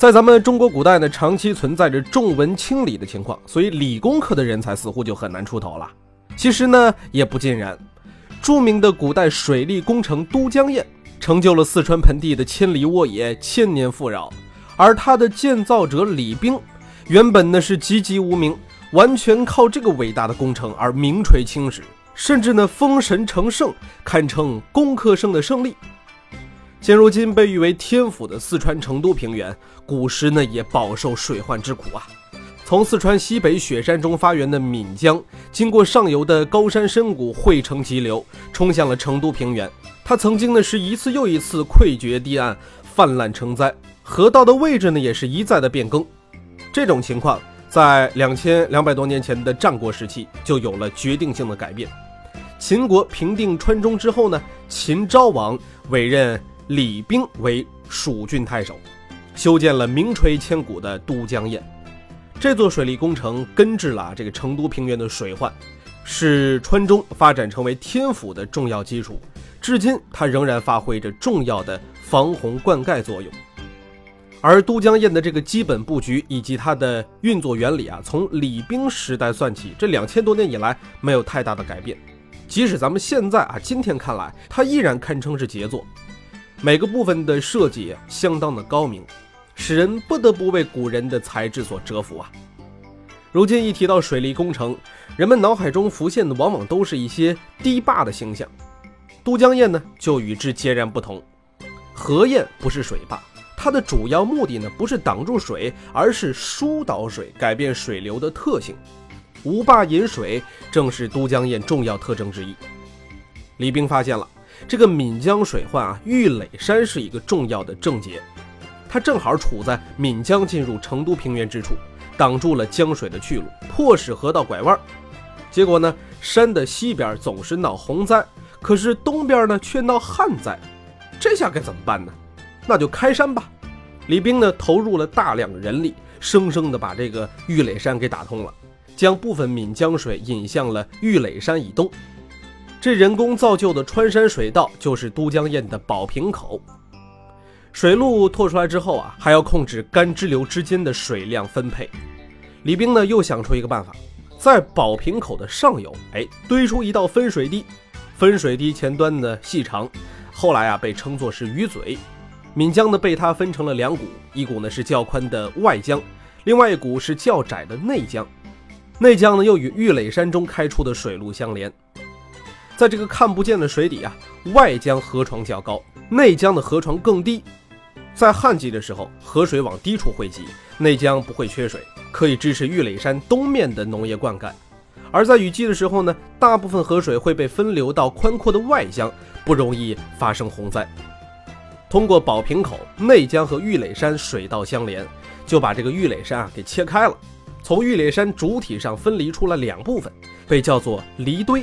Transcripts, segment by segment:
在咱们中国古代呢，长期存在着重文轻理的情况，所以理工科的人才似乎就很难出头了。其实呢，也不尽然。著名的古代水利工程都江堰，成就了四川盆地的千里沃野、千年富饶。而它的建造者李冰，原本呢是籍籍无名，完全靠这个伟大的工程而名垂青史，甚至呢封神成圣，堪称工科生的胜利。现如今被誉为天府的四川成都平原，古时呢也饱受水患之苦啊。从四川西北雪山中发源的岷江，经过上游的高山深谷汇成急流，冲向了成都平原。它曾经呢是一次又一次溃决堤岸，泛滥成灾，河道的位置呢也是一再的变更。这种情况在两千两百多年前的战国时期就有了决定性的改变。秦国平定川中之后呢，秦昭王委任。李冰为蜀郡太守，修建了名垂千古的都江堰。这座水利工程根治了这个成都平原的水患，是川中发展成为天府的重要基础。至今，它仍然发挥着重要的防洪灌溉作用。而都江堰的这个基本布局以及它的运作原理啊，从李冰时代算起，这两千多年以来没有太大的改变。即使咱们现在啊，今天看来，它依然堪称是杰作。每个部分的设计相当的高明，使人不得不为古人的才智所折服啊。如今一提到水利工程，人们脑海中浮现的往往都是一些堤坝的形象。都江堰呢，就与之截然不同。河堰不是水坝，它的主要目的呢，不是挡住水，而是疏导水，改变水流的特性。无坝引水，正是都江堰重要特征之一。李冰发现了。这个岷江水患啊，玉垒山是一个重要的症结，它正好处在岷江进入成都平原之处，挡住了江水的去路，迫使河道拐弯。结果呢，山的西边总是闹洪灾，可是东边呢却闹旱灾，这下该怎么办呢？那就开山吧。李冰呢投入了大量人力，生生的把这个玉垒山给打通了，将部分岷江水引向了玉垒山以东。这人工造就的穿山水道就是都江堰的宝瓶口。水路拓出来之后啊，还要控制干支流之间的水量分配。李冰呢又想出一个办法，在宝瓶口的上游，哎，堆出一道分水堤。分水堤前端呢细长，后来啊被称作是鱼嘴。岷江呢被它分成了两股，一股呢是较宽的外江，另外一股是较窄的内江。内江呢又与玉垒山中开出的水路相连。在这个看不见的水底啊，外江河床较高，内江的河床更低。在旱季的时候，河水往低处汇集，内江不会缺水，可以支持玉垒山东面的农业灌溉。而在雨季的时候呢，大部分河水会被分流到宽阔的外江，不容易发生洪灾。通过宝瓶口，内江和玉垒山水道相连，就把这个玉垒山啊给切开了，从玉垒山主体上分离出了两部分，被叫做离堆。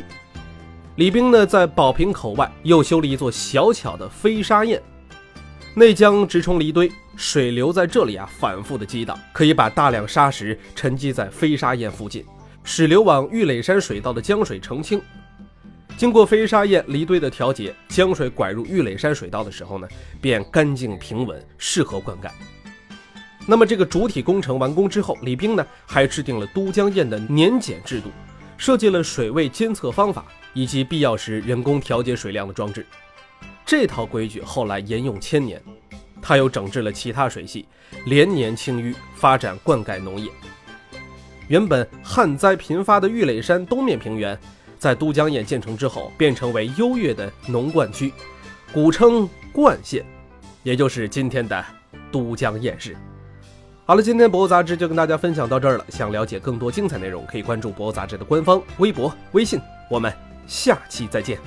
李冰呢，在宝瓶口外又修了一座小巧的飞沙堰，内江直冲离堆，水流在这里啊反复的激荡，可以把大量沙石沉积在飞沙堰附近，使流往玉垒山水道的江水澄清。经过飞沙堰离堆的调节，江水拐入玉垒山水道的时候呢，便干净平稳，适合灌溉。那么这个主体工程完工之后，李冰呢还制定了都江堰的年检制度，设计了水位监测方法。以及必要时人工调节水量的装置，这套规矩后来沿用千年。它又整治了其他水系，连年清淤，发展灌溉农业。原本旱灾频发的玉垒山东面平原，在都江堰建成之后，变成为优越的农灌区，古称灌县，也就是今天的都江堰市。好了，今天博物杂志就跟大家分享到这儿了。想了解更多精彩内容，可以关注博物杂志的官方微博、微信。我们。下期再见。